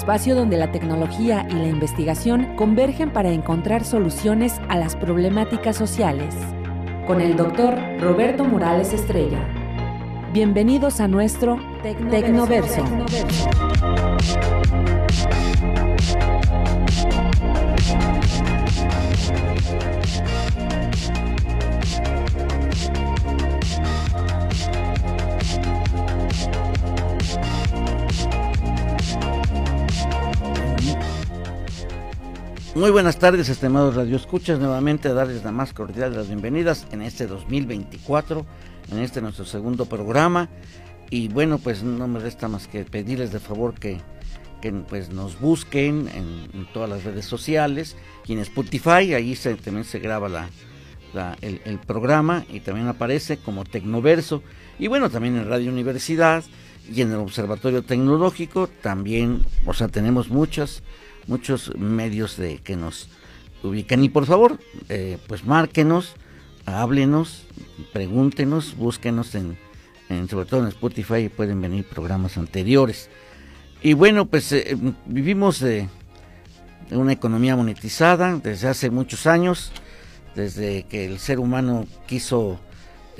Espacio donde la tecnología y la investigación convergen para encontrar soluciones a las problemáticas sociales. Con el doctor Roberto Morales Estrella. Bienvenidos a nuestro Tecnoverso. Muy buenas tardes, estimados radioescuchas. Nuevamente a darles la más cordial de las bienvenidas en este 2024, en este nuestro segundo programa. Y bueno, pues no me resta más que pedirles de favor que, pues nos busquen en, todas las redes sociales y en Spotify, ahí se, también se graba la, el, programa y también aparece como Tecnoverso. Y bueno, también en Radio Universidad y en el Observatorio Tecnológico también, o sea, tenemos muchas muchos medios de que nos ubican. Y por favor, eh, pues márquenos, háblenos, pregúntenos, búsquenos en, sobre todo en Spotify, pueden venir programas anteriores. Y bueno, pues eh, vivimos de, una economía monetizada desde hace muchos años, desde que el ser humano quiso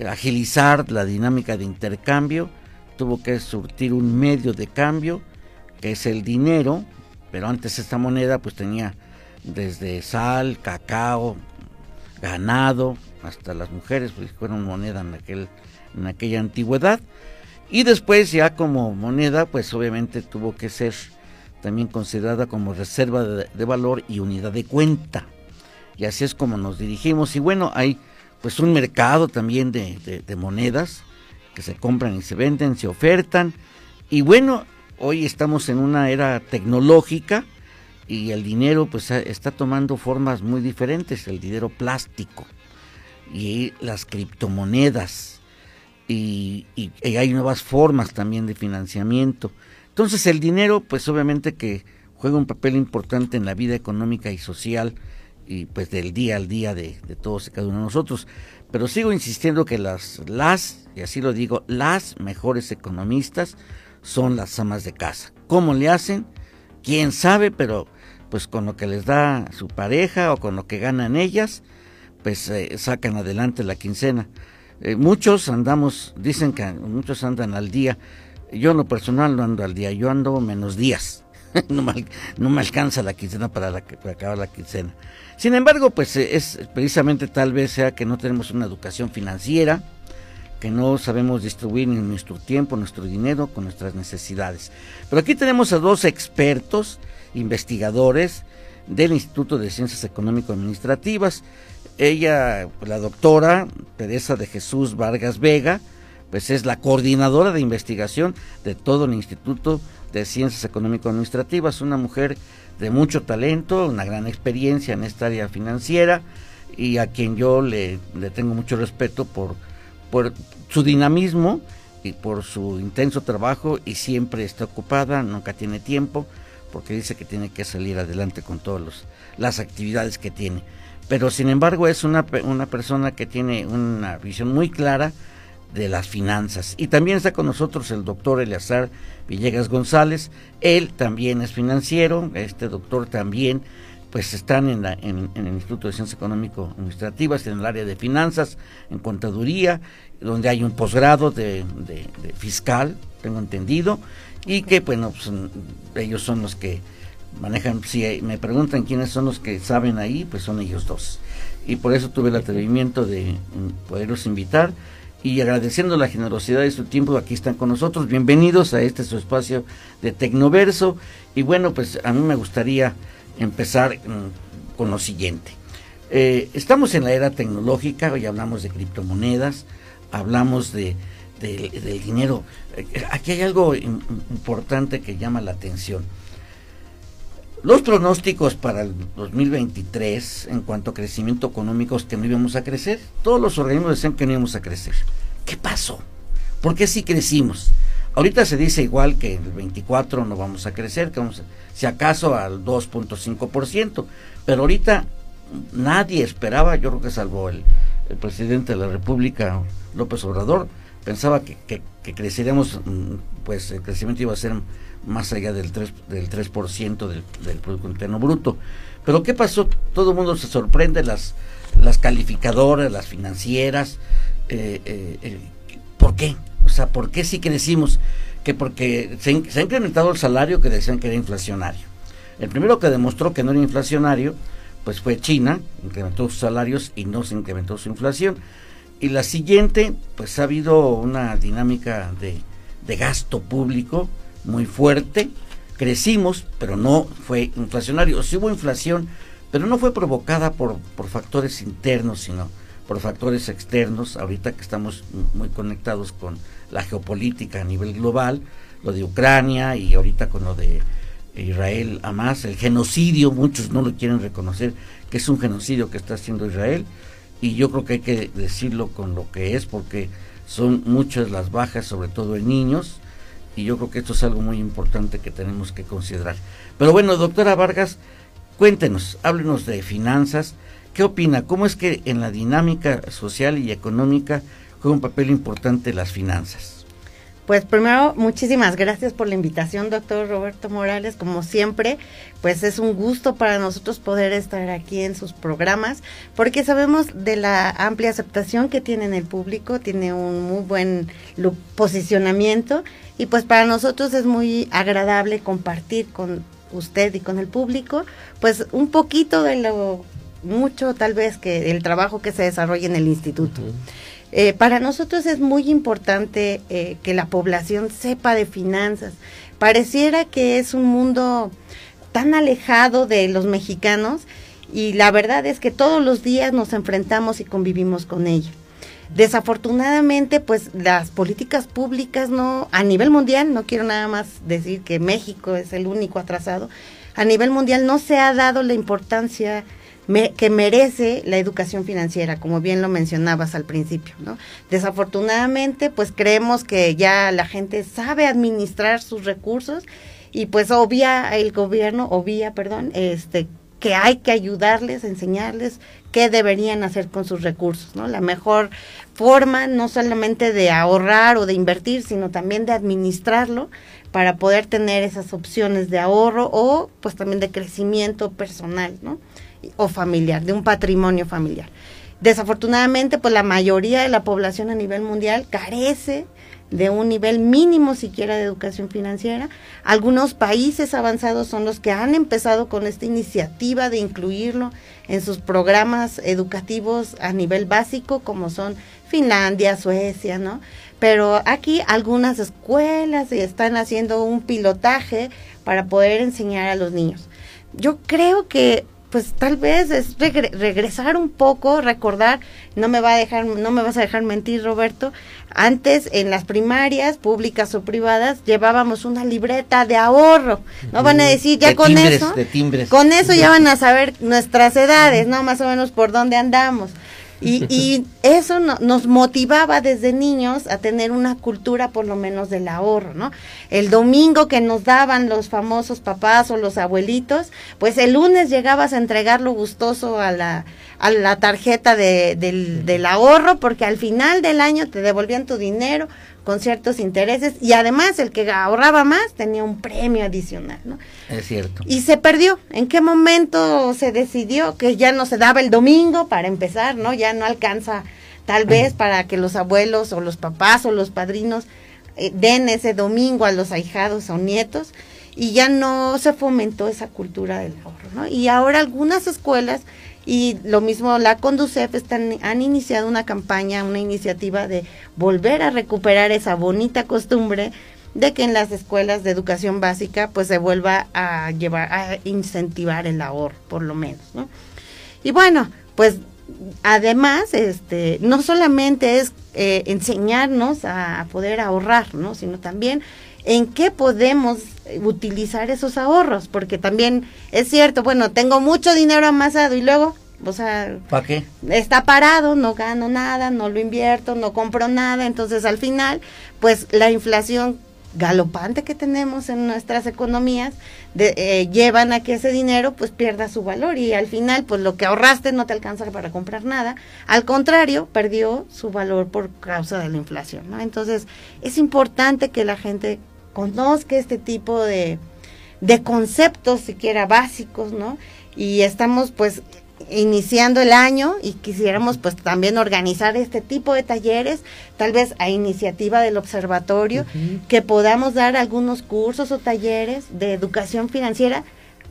agilizar la dinámica de intercambio, tuvo que surtir un medio de cambio, que es el dinero, pero antes esta moneda pues tenía desde sal, cacao, ganado, hasta las mujeres, pues fueron moneda en, aquel, en aquella antigüedad. Y después ya como moneda, pues obviamente tuvo que ser también considerada como reserva de, valor y unidad de cuenta. Y así es como nos dirigimos. Y bueno, hay pues un mercado también de, de monedas que se compran y se venden, se ofertan. Y bueno, hoy estamos en una era tecnológica y el dinero pues está tomando formas muy diferentes, el dinero plástico y las criptomonedas y, hay nuevas formas también de financiamiento. Entonces el dinero pues obviamente que juega un papel importante en la vida económica y social y pues del día al día de, de todos y cada uno de nosotros. Pero sigo insistiendo que las, las, y así lo digo, las mejores economistas son las amas de casa. ¿Cómo le hacen? Quién sabe, pero pues con lo que les da su pareja o con lo que ganan ellas, pues eh, sacan adelante la quincena. Eh, muchos andamos, dicen que muchos andan al día. Yo en lo personal no ando al día, yo ando menos días. no, me, no, me, alcanza la quincena para, la, para acabar la quincena. Sin embargo, pues eh, es precisamente tal vez sea que no tenemos una educación financiera, que no sabemos distribuir ni nuestro tiempo, nuestro dinero con nuestras necesidades. Pero aquí tenemos a dos expertos, investigadores del Instituto de Ciencias Económico-Administrativas. Ella, la doctora Teresa de Jesús Vargas Vega, pues es la coordinadora de investigación de todo el Instituto de Ciencias Económico-Administrativas, una mujer de mucho talento, una gran experiencia en esta área financiera y a quien yo le tengo mucho respeto por por su dinamismo y por su intenso trabajo y siempre está ocupada, nunca tiene tiempo, porque dice que tiene que salir adelante con todas las actividades que tiene. Pero sin embargo es una, una persona que tiene una visión muy clara de las finanzas. Y también está con nosotros el doctor Eleazar Villegas González. Él también es financiero, este doctor también pues están en, en, el Instituto de Ciencias Económico-Administrativas, en el área de finanzas, en contaduría, donde hay un posgrado de, fiscal, tengo entendido, y que, bueno, pues, ellos son los que manejan, si me preguntan quiénes son los que saben ahí, pues son ellos dos. Y por eso tuve el atrevimiento de mm, poderlos invitar y agradeciendo la generosidad de su tiempo, aquí están con nosotros. Bienvenidos a este su espacio de Tecnoverso. Y bueno, pues a mí me gustaría empezar mm, con lo siguiente. Eh, estamos en la era tecnológica, hoy hablamos de criptomonedas, hablamos de, del, dinero. Eh, aquí hay algo importante que llama la atención. Los pronósticos para el 2023 en cuanto a crecimiento económico es que no íbamos a crecer. Todos los organismos decían que no íbamos a crecer. ¿Qué pasó? ¿Por qué sí crecimos? Ahorita se dice igual que el 24 no vamos a crecer, que vamos si acaso al 2.5%, pero ahorita nadie esperaba, yo creo que salvo el, presidente de la República, López Obrador, pensaba que, que, creceríamos, mm, pues el crecimiento iba a ser más allá del 3%, del, 3 del, del Producto Interno Bruto. Pero ¿qué pasó? Todo el mundo se sorprende, las, las calificadoras, las financieras, eh, eh, eh, ¿por qué? O sea, ¿por qué sí crecimos? Que porque se, ha incrementado el salario que decían que era inflacionario. El primero que demostró que no era inflacionario, pues fue China, incrementó sus salarios y no se incrementó su inflación. Y la siguiente, pues ha habido una dinámica de, gasto público muy fuerte. Crecimos, pero no fue inflacionario. Sí hubo inflación, pero no fue provocada por factores internos, sino por factores externos, ahorita que estamos muy conectados con la geopolítica a nivel global, lo de Ucrania y ahorita con lo de Israel a más, el genocidio, muchos no lo quieren reconocer, que es un genocidio que está haciendo Israel, y yo creo que hay que decirlo con lo que es, porque son muchas las bajas, sobre todo en niños, y yo creo que esto es algo muy importante que tenemos que considerar. Pero bueno, doctora Vargas, cuéntenos, háblenos de finanzas, ¿Qué opina? ¿Cómo es que en la dinámica social y económica juega un papel importante las finanzas? Pues primero, muchísimas gracias por la invitación, doctor Roberto Morales. Como siempre, pues es un gusto para nosotros poder estar aquí en sus programas, porque sabemos de la amplia aceptación que tiene en el público, tiene un muy buen posicionamiento y pues para nosotros es muy agradable compartir con usted y con el público, pues un poquito de lo mucho tal vez que el trabajo que se desarrolla en el instituto. Eh, para nosotros es muy importante eh, que la población sepa de finanzas. Pareciera que es un mundo tan alejado de los mexicanos y la verdad es que todos los días nos enfrentamos y convivimos con ella. Desafortunadamente, pues las políticas públicas no, a nivel mundial, no quiero nada más decir que México es el único atrasado, a nivel mundial no se ha dado la importancia que merece la educación financiera, como bien lo mencionabas al principio, ¿no? Desafortunadamente, pues creemos que ya la gente sabe administrar sus recursos y pues obvia el gobierno, obvia, perdón, este que hay que ayudarles, enseñarles qué deberían hacer con sus recursos, ¿no? La mejor forma no solamente de ahorrar o de invertir, sino también de administrarlo para poder tener esas opciones de ahorro o pues también de crecimiento personal, ¿no? O familiar, de un patrimonio familiar. Desafortunadamente, pues la mayoría de la población a nivel mundial carece de un nivel mínimo siquiera de educación financiera. Algunos países avanzados son los que han empezado con esta iniciativa de incluirlo en sus programas educativos a nivel básico, como son Finlandia, Suecia, ¿no? Pero aquí algunas escuelas están haciendo un pilotaje para poder enseñar a los niños. Yo creo que pues tal vez es regresar un poco, recordar, no me va a dejar, no me vas a dejar mentir, Roberto. Antes en las primarias, públicas o privadas, llevábamos una libreta de ahorro. No van a decir ya con eso, con eso ya van a saber nuestras edades, no más o menos por dónde andamos. Y, y eso nos motivaba desde niños a tener una cultura por lo menos del ahorro, ¿no? El domingo que nos daban los famosos papás o los abuelitos, pues el lunes llegabas a entregarlo gustoso a la, a la tarjeta de, del, del ahorro porque al final del año te devolvían tu dinero con ciertos intereses y además el que ahorraba más tenía un premio adicional, ¿no? Es cierto. Y se perdió. ¿En qué momento se decidió que ya no se daba el domingo para empezar, ¿no? Ya no alcanza tal vez para que los abuelos o los papás o los padrinos eh, den ese domingo a los ahijados o nietos y ya no se fomentó esa cultura del ahorro, ¿no? Y ahora algunas escuelas y lo mismo la Conducef están, han iniciado una campaña, una iniciativa de volver a recuperar esa bonita costumbre de que en las escuelas de educación básica pues se vuelva a llevar a incentivar el ahorro por lo menos, ¿no? Y bueno, pues además, este, no solamente es eh, enseñarnos a, poder ahorrar, ¿no? Sino también en qué podemos utilizar esos ahorros, porque también es cierto, bueno, tengo mucho dinero amasado y luego, o sea, ¿para qué? Está parado, no gano nada, no lo invierto, no compro nada, entonces al final, pues la inflación galopante que tenemos en nuestras economías de, eh, llevan a que ese dinero pues pierda su valor y al final pues lo que ahorraste no te alcanza para comprar nada al contrario perdió su valor por causa de la inflación ¿no? entonces es importante que la gente conozca este tipo de, de conceptos siquiera básicos no y estamos pues iniciando el año y quisiéramos pues también organizar este tipo de talleres, tal vez a iniciativa del observatorio, que podamos dar algunos cursos o talleres de educación financiera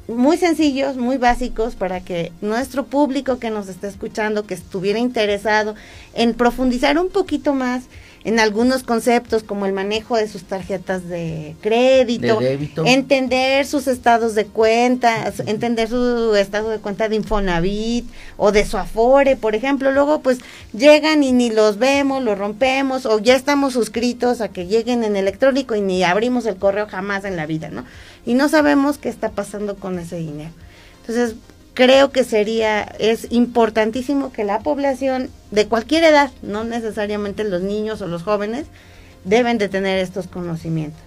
muy sencillos, muy básicos para que nuestro público que nos está escuchando, que estuviera interesado en profundizar un poquito más en algunos conceptos como el manejo de sus tarjetas de crédito, entender sus estados de cuenta, entender su estado de cuenta de Infonavit o de su Afore, por ejemplo, luego pues llegan y ni los vemos, los rompemos o ya estamos suscritos a que lleguen en electrónico y ni abrimos el correo jamás en la vida, ¿no? Y no sabemos qué está pasando con ese dinero. Entonces, creo que sería, es importantísimo que la población de cualquier edad, no necesariamente los niños o los jóvenes, deben de tener estos conocimientos.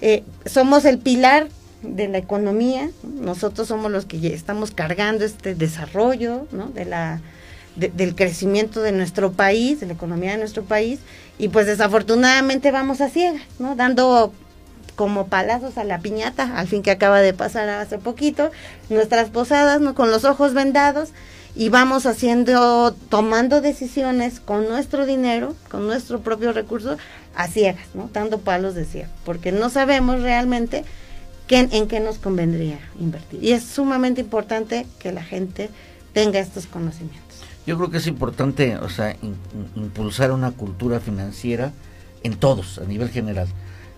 Eh, somos el pilar de la economía, nosotros somos los que estamos cargando este desarrollo ¿no? de la, del crecimiento de nuestro país, de la economía de nuestro país, y pues desafortunadamente vamos a ciegas, ¿no? dando como palazos a la piñata, al fin que acaba de pasar hace poquito, nuestras posadas, ¿no? Con los ojos vendados y vamos haciendo, tomando decisiones con nuestro dinero, con nuestro propio recurso, a ciegas, ¿no? Dando palos de ciego, porque no sabemos realmente qué, en qué nos convendría invertir. Y es sumamente importante que la gente tenga estos conocimientos. Yo creo que es importante, o sea, impulsar una cultura financiera en todos, a nivel general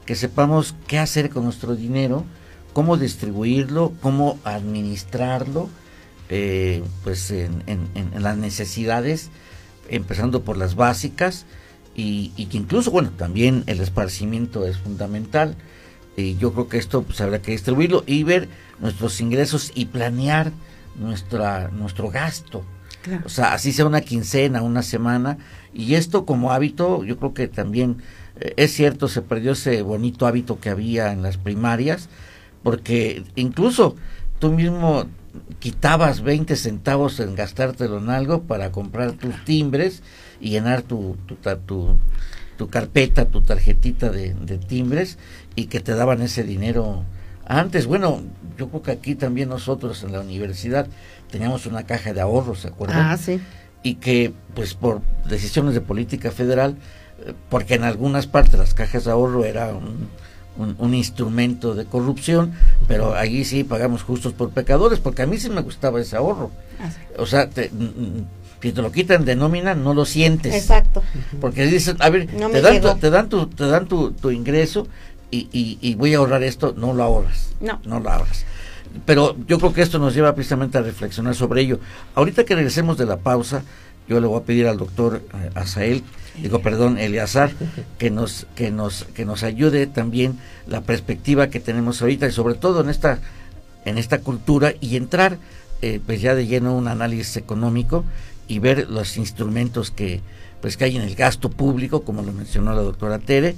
que sepamos qué hacer con nuestro dinero, cómo distribuirlo, cómo administrarlo, eh, pues en, las necesidades, empezando por las básicas, y, que incluso, bueno, también el esparcimiento es fundamental. Y yo creo que esto pues habrá que distribuirlo y ver nuestros ingresos y planear nuestra, nuestro gasto. O sea, así sea una quincena, una semana. Y esto como hábito, yo creo que también es cierto, se perdió ese bonito hábito que había en las primarias, porque incluso tú mismo quitabas 20 centavos en gastártelo en algo para comprar tus timbres y llenar tu, tu, tu, carpeta, tu tarjetita de, timbres y que te daban ese dinero antes. Bueno, yo creo que aquí también nosotros en la universidad teníamos una caja de ahorros, ¿se acuerdan? Ah, sí. Y que, pues por decisiones de política federal, porque en algunas partes las cajas de ahorro era un, un, instrumento de corrupción, pero allí sí pagamos justos por pecadores, porque a mí sí me gustaba ese ahorro. Ah, o sea, te, si te lo quitan de nómina, no lo sientes. Exacto. Porque dicen, a ver, te, dan tu, te, dan tu, te dan tu, tu ingreso y, y, y, voy a ahorrar esto, no lo ahorras. No. No lo ahorras. Pero yo creo que esto nos lleva precisamente a reflexionar sobre ello. Ahorita que regresemos de la pausa, yo le voy a pedir al doctor eh, Asael, digo perdón, Eleazar, que nos, que nos, que nos ayude también la perspectiva que tenemos ahorita y sobre todo en esta, en esta cultura y entrar eh, pues ya de lleno un análisis económico y ver los instrumentos que pues que hay en el gasto público, como lo mencionó la doctora Tere,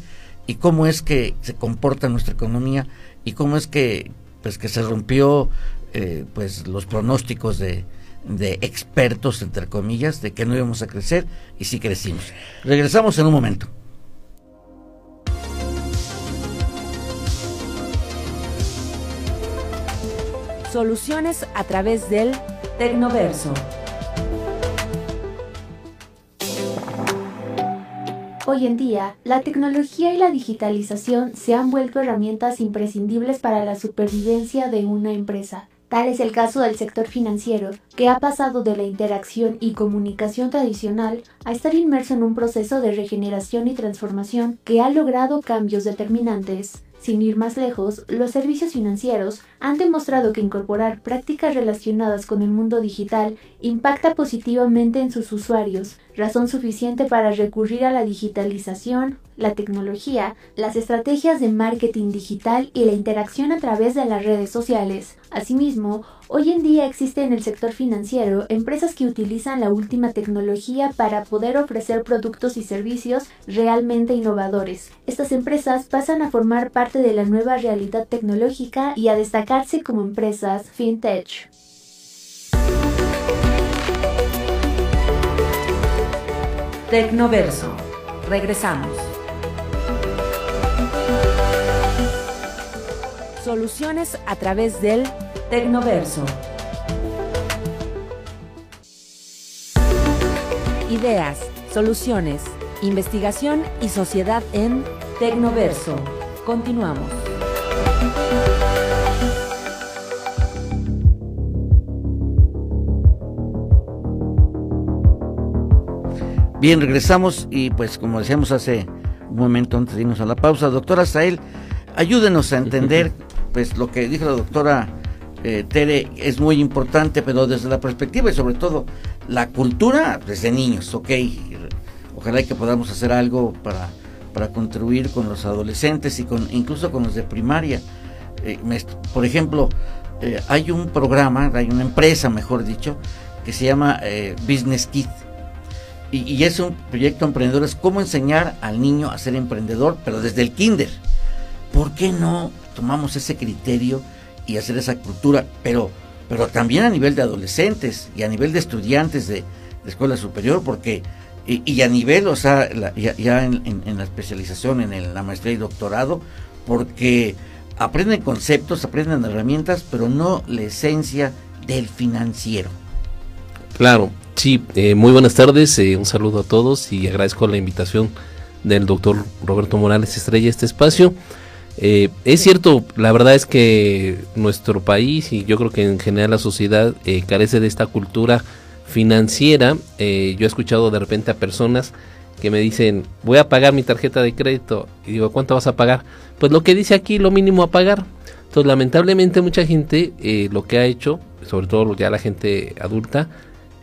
y cómo es que se comporta nuestra economía y cómo es que pues que se rompió eh, pues los pronósticos de, de expertos, entre comillas, de que no íbamos a crecer y sí crecimos. Regresamos en un momento. Soluciones a través del Tecnoverso. Hoy en día, la tecnología y la digitalización se han vuelto herramientas imprescindibles para la supervivencia de una empresa Tal es el caso del sector financiero, que ha pasado de la interacción y comunicación tradicional a estar inmerso en un proceso de regeneración y transformación que ha logrado cambios determinantes. Sin ir más lejos, los servicios financieros han demostrado que incorporar prácticas relacionadas con el mundo digital impacta positivamente en sus usuarios, razón suficiente para recurrir a la digitalización, la tecnología, las estrategias de marketing digital y la interacción a través de las redes sociales. Asimismo, hoy en día existe en el sector financiero empresas que utilizan la última tecnología para poder ofrecer productos y servicios realmente innovadores. Estas empresas pasan a formar parte de la nueva realidad tecnológica y a destacarse como empresas fintech. Tecnoverso. Regresamos. Soluciones a través del Tecnoverso. Ideas, soluciones, investigación y sociedad en Tecnoverso. Continuamos. Bien, regresamos y pues como decíamos hace un momento antes de irnos a la pausa, doctora Sael, ayúdenos a entender pues lo que dijo la doctora eh, Tere es muy importante, pero desde la perspectiva y sobre todo la cultura desde niños, ok. Ojalá que podamos hacer algo para, para contribuir con los adolescentes y con incluso con los de primaria. Eh, por ejemplo, eh, hay un programa, hay una empresa, mejor dicho, que se llama Business Kit y, es un proyecto emprendedor, es cómo enseñar al niño a ser emprendedor, pero desde el kinder. ¿Por qué no tomamos ese criterio y hacer esa cultura? Pero, pero también a nivel de adolescentes y a nivel de estudiantes de, escuela superior, porque, y, a nivel, o sea, ya, en, la especialización, en la maestría y doctorado, porque aprenden conceptos, aprenden herramientas, pero no la esencia del financiero. Claro, Sí, eh, muy buenas tardes, eh, un saludo a todos y agradezco la invitación del doctor Roberto Morales Estrella a este espacio. Eh, es cierto, la verdad es que nuestro país y yo creo que en general la sociedad carece de esta cultura financiera. yo he escuchado de repente a personas que me dicen, voy a pagar mi tarjeta de crédito. Y digo, ¿cuánto vas a pagar? Pues lo que dice aquí, lo mínimo a pagar. Entonces, lamentablemente mucha gente lo que ha hecho, sobre todo ya la gente adulta,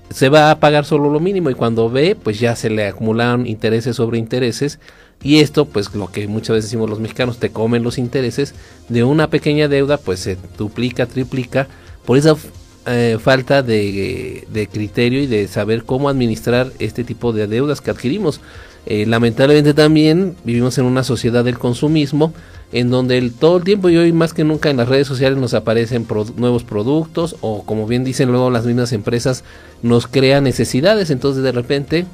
se va a pagar solo lo mínimo y cuando ve, pues ya se le acumulan intereses sobre intereses y esto, pues lo que muchas veces decimos los mexicanos, te comen los intereses de una pequeña deuda, pues se duplica, triplica por esa eh, falta de, de, criterio y de saber cómo administrar este tipo de deudas que adquirimos. Eh, lamentablemente también vivimos en una sociedad del consumismo en donde el, todo el tiempo y hoy más que nunca en las redes sociales nos aparecen nuevos productos o como bien dicen luego las mismas empresas nos crean necesidades, entonces de repente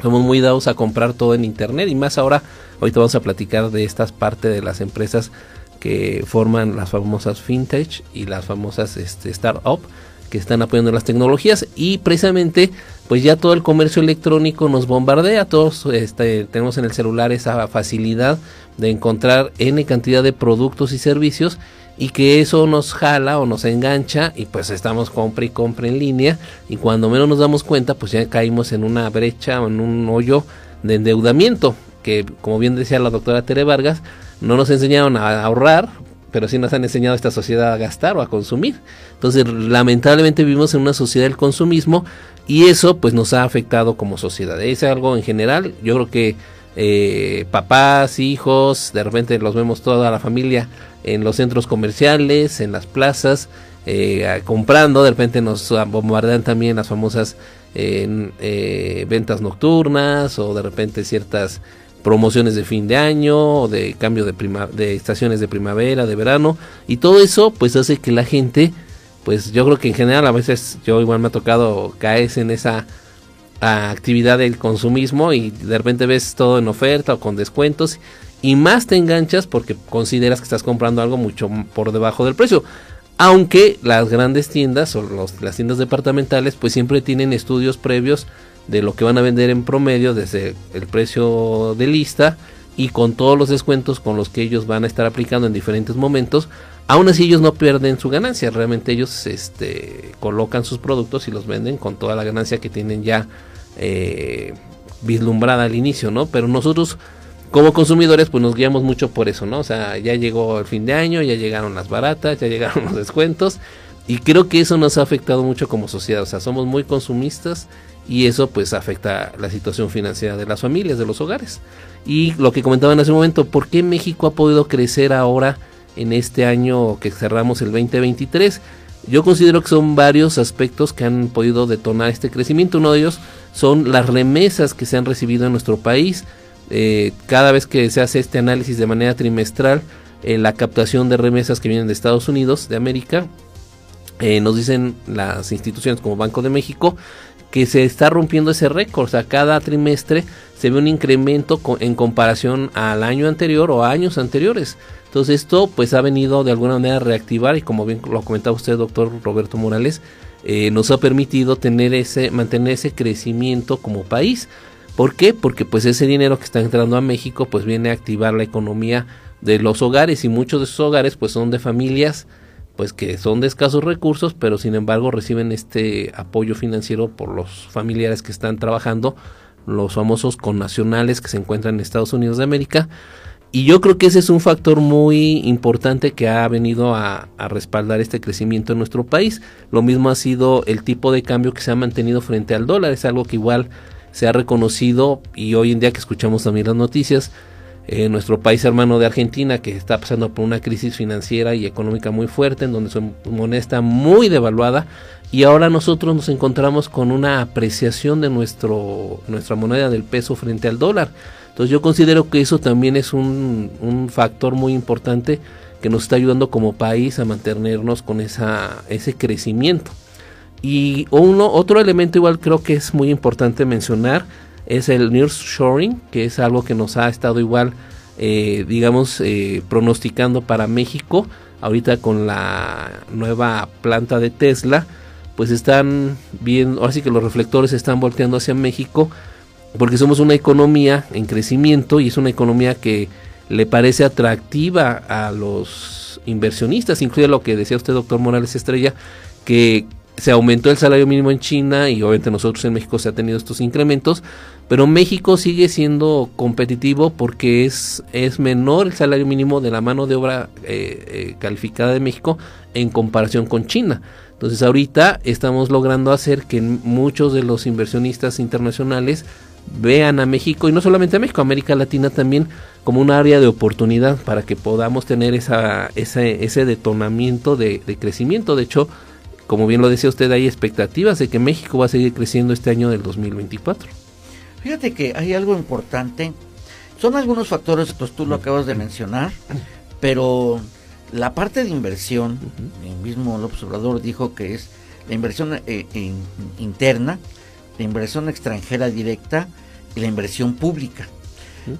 somos muy dados a comprar todo en internet y más ahora, ahorita vamos a platicar de estas partes de las empresas que forman las famosas fintech y las famosas este, startup que están apoyando las tecnologías. Y precisamente pues ya todo el comercio electrónico nos bombardea, todos este, tenemos en el celular esa facilidad de encontrar n cantidad de productos y servicios y que eso nos jala o nos engancha y pues estamos compra y compra en línea y cuando menos nos damos cuenta pues ya caímos en una brecha o en un hoyo de endeudamiento que como bien decía la doctora Tere Vargas no nos enseñaron a ahorrar pero sí nos han enseñado a esta sociedad a gastar o a consumir. Entonces lamentablemente vivimos en una sociedad del consumismo y eso pues nos ha afectado como sociedad. Es algo en general yo creo que eh, papás, hijos, de repente los vemos toda la familia en los centros comerciales, en las plazas, eh, comprando, de repente nos bombardean también las famosas eh, ventas nocturnas o de repente ciertas promociones de fin de año de cambio de, de estaciones de primavera, de verano y todo eso pues hace que la gente pues yo creo que en general a veces yo igual me ha tocado caer en esa actividad del consumismo y de repente ves todo en oferta o con descuentos y más te enganchas porque consideras que estás comprando algo mucho por debajo del precio. Aunque las grandes tiendas o las tiendas departamentales pues siempre tienen estudios previos de lo que van a vender en promedio desde el precio de lista y con todos los descuentos con los que ellos van a estar aplicando en diferentes momentos. Aún así ellos no pierden su ganancia, realmente ellos este, colocan sus productos y los venden con toda la ganancia que tienen ya eh, vislumbrada al inicio, ¿no? Pero nosotros como consumidores pues nos guiamos mucho por eso, ¿no? O sea, ya llegó el fin de año, ya llegaron las baratas, ya llegaron los descuentos y creo que eso nos ha afectado mucho como sociedad, o sea, somos muy consumistas y eso pues afecta la situación financiera de las familias, de los hogares. Y lo que comentaban hace un momento, ¿por qué México ha podido crecer ahora en este año que cerramos el 2023? Yo considero que son varios aspectos que han podido detonar este crecimiento. Uno de ellos son las remesas que se han recibido en nuestro país. Eh, cada vez que se hace este análisis de manera trimestral, eh, la captación de remesas que vienen de Estados Unidos, de América, eh, nos dicen las instituciones como Banco de México que se está rompiendo ese récord. O sea, cada trimestre se ve un incremento en comparación al año anterior o a años anteriores. Entonces esto pues ha venido de alguna manera a reactivar y como bien lo comentaba usted, doctor Roberto Morales, eh, nos ha permitido tener ese, mantener ese crecimiento como país. ¿Por qué? Porque pues ese dinero que está entrando a México pues viene a activar la economía de los hogares y muchos de esos hogares pues son de familias pues que son de escasos recursos, pero sin embargo reciben este apoyo financiero por los familiares que están trabajando, los famosos connacionales que se encuentran en Estados Unidos de América. Y yo creo que ese es un factor muy importante que ha venido a, a, respaldar este crecimiento en nuestro país. Lo mismo ha sido el tipo de cambio que se ha mantenido frente al dólar. Es algo que igual se ha reconocido y hoy en día que escuchamos también las noticias, eh, nuestro país hermano de Argentina, que está pasando por una crisis financiera y económica muy fuerte, en donde su moneda está muy devaluada, y ahora nosotros nos encontramos con una apreciación de nuestro, nuestra moneda del peso frente al dólar. Entonces yo considero que eso también es un, un factor muy importante que nos está ayudando como país a mantenernos con esa, ese crecimiento. Y uno, otro elemento igual creo que es muy importante mencionar, es el nearshoring, que es algo que nos ha estado igual, eh, digamos, eh, pronosticando para México. Ahorita con la nueva planta de Tesla, pues están viendo, así que los reflectores están volteando hacia México, porque somos una economía en crecimiento y es una economía que le parece atractiva a los inversionistas, incluye lo que decía usted, doctor Morales Estrella, que se aumentó el salario mínimo en China y obviamente nosotros en México se ha tenido estos incrementos, pero México sigue siendo competitivo porque es, es menor el salario mínimo de la mano de obra eh, eh, calificada de México en comparación con China. Entonces ahorita estamos logrando hacer que muchos de los inversionistas internacionales vean a México y no solamente a México, América Latina también como un área de oportunidad para que podamos tener esa, ese, ese detonamiento de, de crecimiento. De hecho, como bien lo decía usted, hay expectativas de que México va a seguir creciendo este año del 2024. Fíjate que hay algo importante. Son algunos factores, pues tú lo acabas de mencionar, pero la parte de inversión, el mismo López Obrador dijo que es la inversión eh, interna, la inversión extranjera directa y la inversión pública.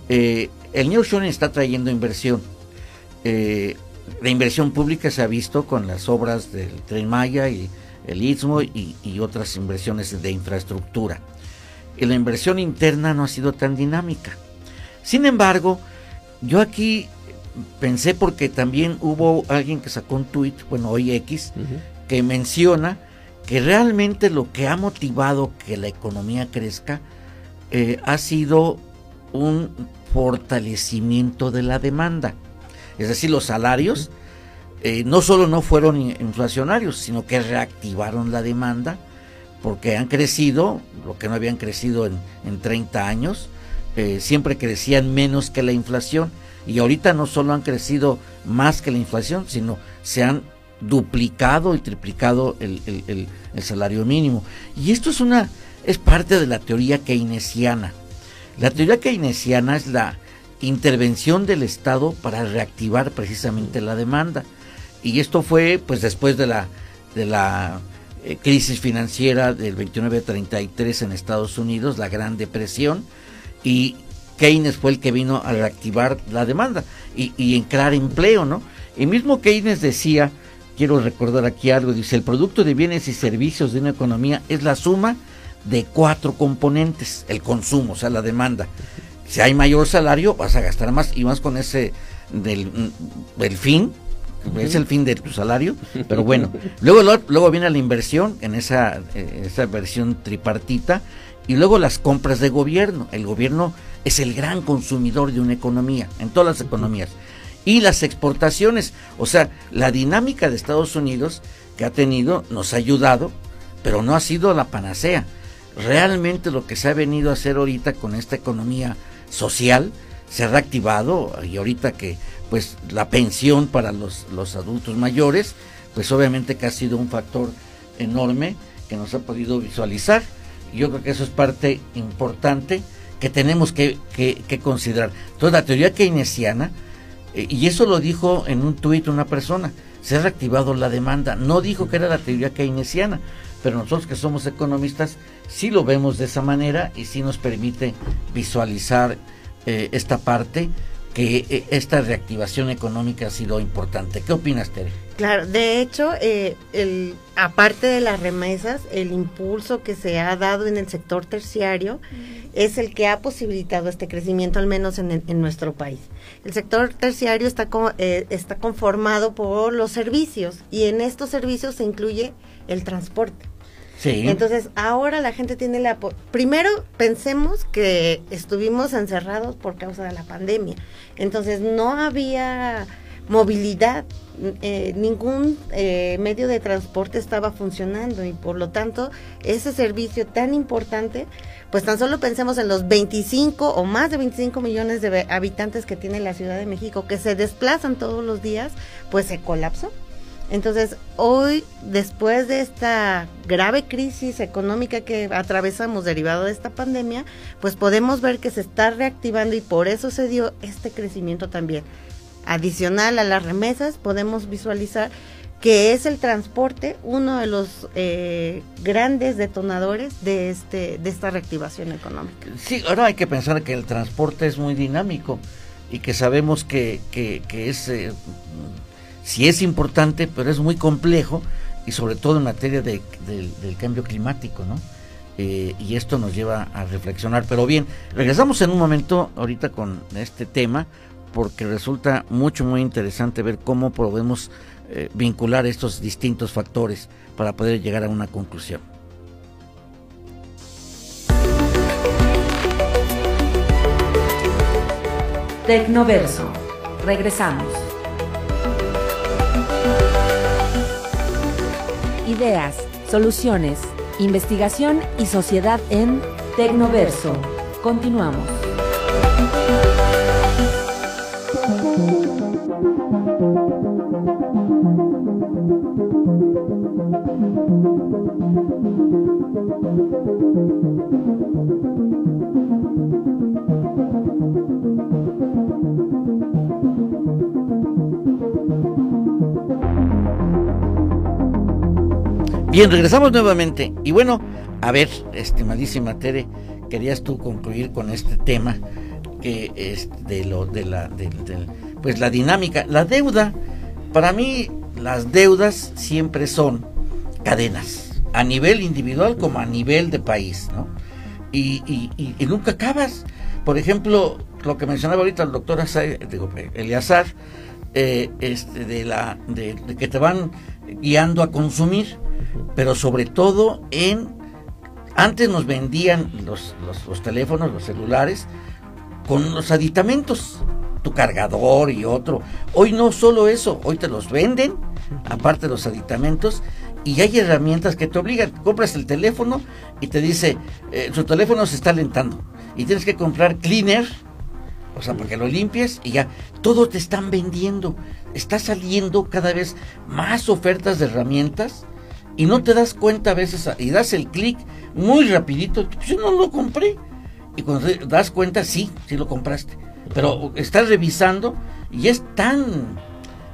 Eh, el New Shoring está trayendo inversión. Eh, la inversión pública se ha visto con las obras del Tren Maya y el Istmo y, otras inversiones de infraestructura. Y la inversión interna no ha sido tan dinámica. Sin embargo, yo aquí pensé porque también hubo alguien que sacó un tweet, bueno, hoy X, que menciona que realmente lo que ha motivado que la economía crezca eh, ha sido un fortalecimiento de la demanda. Es decir, los salarios eh, no solo no fueron inflacionarios, sino que reactivaron la demanda porque han crecido, lo que no habían crecido en, en 30 años, eh, siempre crecían menos que la inflación y ahorita no solo han crecido más que la inflación, sino se han duplicado y triplicado el, el, el, salario mínimo. Y esto es una es parte de la teoría keynesiana. La teoría keynesiana es la intervención del Estado para reactivar precisamente la demanda. Y esto fue pues después de la, de la eh, crisis financiera del 29-33 en Estados Unidos, la Gran Depresión, y Keynes fue el que vino a reactivar la demanda y, y crear empleo, ¿no? Y mismo Keynes decía, quiero recordar aquí algo, dice, el producto de bienes y servicios de una economía es la suma de cuatro componentes, el consumo, o sea, la demanda, si hay mayor salario, vas a gastar más y más con ese del, del fin, es el fin de tu salario, pero bueno, luego luego viene la inversión en esa, eh, esa versión tripartita y luego las compras de gobierno. El gobierno es el gran consumidor de una economía, en todas las economías. Y las exportaciones, o sea, la dinámica de Estados Unidos que ha tenido nos ha ayudado, pero no ha sido la panacea. Realmente lo que se ha venido a hacer ahorita con esta economía social se ha reactivado y ahorita que pues la pensión para los, los adultos mayores, pues obviamente que ha sido un factor enorme que nos ha podido visualizar. Yo creo que eso es parte importante que tenemos que, considerar. Entonces la teoría keynesiana, eh, y eso lo dijo en un tuit una persona, se ha reactivado la demanda. No dijo que era la teoría keynesiana, pero nosotros que somos economistas sí lo vemos de esa manera y sí nos permite visualizar eh, esta parte que eh, esta reactivación económica ha sido importante. ¿Qué opinas, Tere? Claro, de hecho, eh, el, aparte de las remesas, el impulso que se ha dado en el sector terciario es el que ha posibilitado este crecimiento, al menos en, en nuestro país. El sector terciario está, eh, está conformado por los servicios y en estos servicios se incluye el transporte. Entonces, ahora la gente tiene la... Primero, pensemos que estuvimos encerrados por causa de la pandemia. Entonces, no había movilidad, eh, ningún eh, medio de transporte estaba funcionando y por lo tanto ese servicio tan importante, pues tan solo pensemos en los 25 o más de 25 millones de habitantes que tiene la Ciudad de México que se desplazan todos los días, pues se colapsó. Entonces, hoy, después de esta grave crisis económica que atravesamos derivado de esta pandemia, pues podemos ver que se está reactivando y por eso se dio este crecimiento también. Adicional a las remesas, podemos visualizar que es el transporte uno de los eh, grandes detonadores de este de esta reactivación económica. Sí, ahora hay que pensar que el transporte es muy dinámico y que sabemos que, que, es eh, sí es importante, pero es muy complejo y sobre todo en materia de, del cambio climático, ¿no? Eh, y esto nos lleva a reflexionar. Pero bien, regresamos en un momento ahorita con este tema, porque resulta mucho, muy interesante ver cómo podemos eh, vincular estos distintos factores para poder llegar a una conclusión. Tecnoverso. Regresamos. Ideas, soluciones, investigación y sociedad en Tecnoverso. Continuamos. Bien, regresamos nuevamente. Y bueno, a ver, estimadísima Tere, querías tú concluir con este tema que es de lo de la pues la dinámica, la deuda. Para mí las deudas siempre son cadenas, a nivel individual como a nivel de país, ¿no? Y, nunca acabas. Por ejemplo, lo que mencionaba ahorita el doctor digo, Eliazar, eh, este, de, la, de que te van guiando a consumir pero sobre todo en... Antes nos vendían los, los, teléfonos, los celulares, con los aditamentos, tu cargador y otro. Hoy no solo eso, hoy te los venden, aparte de los aditamentos, y hay herramientas que te obligan. Compras el teléfono y te dice, eh, su teléfono se está alentando, y tienes que comprar cleaner, o sea, para que lo limpies y ya, todo te están vendiendo. Está saliendo cada vez más ofertas de herramientas y no te das cuenta a veces y das el clic muy rapidito, pues yo no lo compré. Y cuando te das cuenta, sí, sí lo compraste. Pero estás revisando y es tan,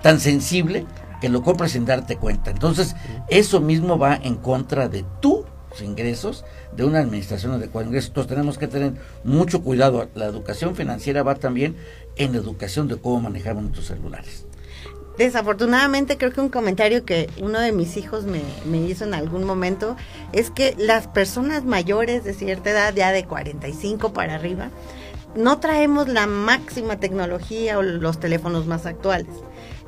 tan sensible que lo compras sin darte cuenta. Entonces, eso mismo va en contra de tus ingresos, de una administración adecuada de ingresos. Entonces, tenemos que tener mucho cuidado. La educación financiera va también en la educación de cómo manejamos nuestros celulares. Desafortunadamente creo que un comentario que uno de mis hijos me, hizo en algún momento es que las personas mayores de cierta edad, ya de 45 para arriba, no traemos la máxima tecnología o los teléfonos más actuales.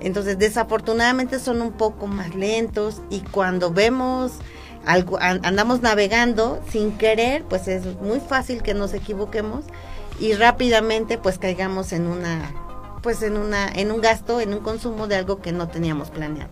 Entonces, desafortunadamente son un poco más lentos y cuando vemos algo, andamos navegando sin querer, pues es muy fácil que nos equivoquemos y rápidamente pues caigamos en una pues en una en un gasto, en un consumo de algo que no teníamos planeado.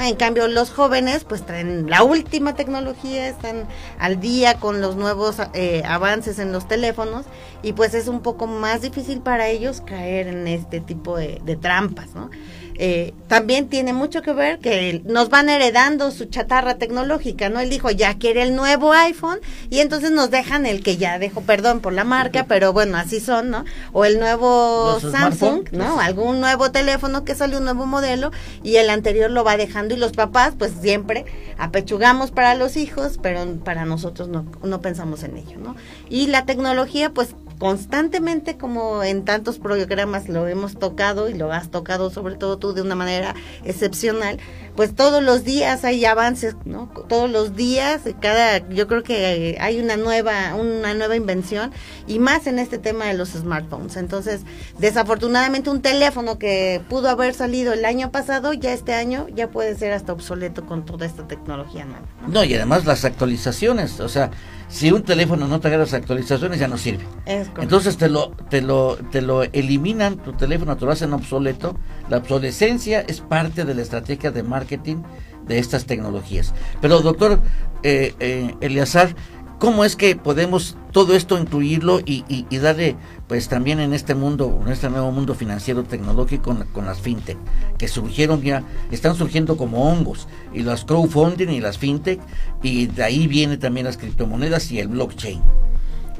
En cambio, los jóvenes pues traen la última tecnología, están al día con los nuevos eh, avances en los teléfonos y pues es un poco más difícil para ellos caer en este tipo de, de trampas, ¿no? Eh, también tiene mucho que ver que nos van heredando su chatarra tecnológica, ¿no? Él dijo, ya quiere el nuevo iPhone y entonces nos dejan el que ya dejó, perdón por la marca, pero bueno, así son, ¿no? O el nuevo Samsung, ¿no? Algún nuevo teléfono que sale un nuevo modelo y el anterior lo va dejando y los papás pues siempre apechugamos para los hijos, pero para nosotros no, no pensamos en ello, ¿no? Y la tecnología pues constantemente como en tantos programas lo hemos tocado y lo has tocado sobre todo tú de una manera excepcional, pues todos los días hay avances, ¿no? Todos los días, cada, yo creo que hay una nueva, una nueva invención y más en este tema de los smartphones. Entonces, desafortunadamente un teléfono que pudo haber salido el año pasado, ya este año ya puede ser hasta obsoleto con toda esta tecnología nueva. No, y además las actualizaciones, o sea, si un teléfono no trae las actualizaciones ya no sirve. Entonces te lo, te lo, te lo eliminan, tu teléfono te lo hacen obsoleto. La obsolescencia es parte de la estrategia de marketing de estas tecnologías. Pero doctor eh, eh, Eliazar, ¿Cómo es que podemos todo esto incluirlo y, y, darle, pues también en este mundo, en este nuevo mundo financiero tecnológico con, las fintech, que surgieron ya, están surgiendo como hongos, y las crowdfunding y las fintech, y de ahí vienen también las criptomonedas y el blockchain.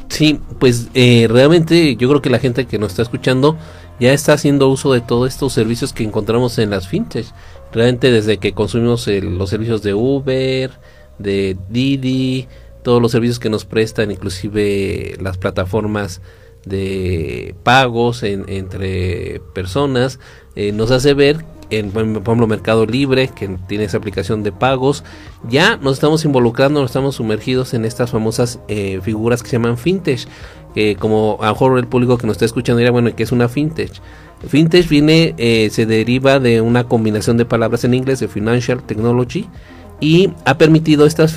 Sí, pues eh, realmente yo creo que la gente que nos está escuchando ya está haciendo uso de todos estos servicios que encontramos en las fintech. Realmente desde que consumimos los servicios de Uber, de Didi, todos los servicios que nos prestan, inclusive las plataformas de pagos entre personas, eh, nos hace ver, en, por ejemplo, Mercado Libre, que tiene esa aplicación de pagos, ya nos estamos involucrando, nos estamos sumergidos en estas famosas eh, figuras que se llaman fintech, que como a lo mejor el público que nos está escuchando dirá, bueno, ¿qué es una fintech? Fintech viene, eh, se deriva de una combinación de palabras en inglés de Financial Technology y ha permitido estas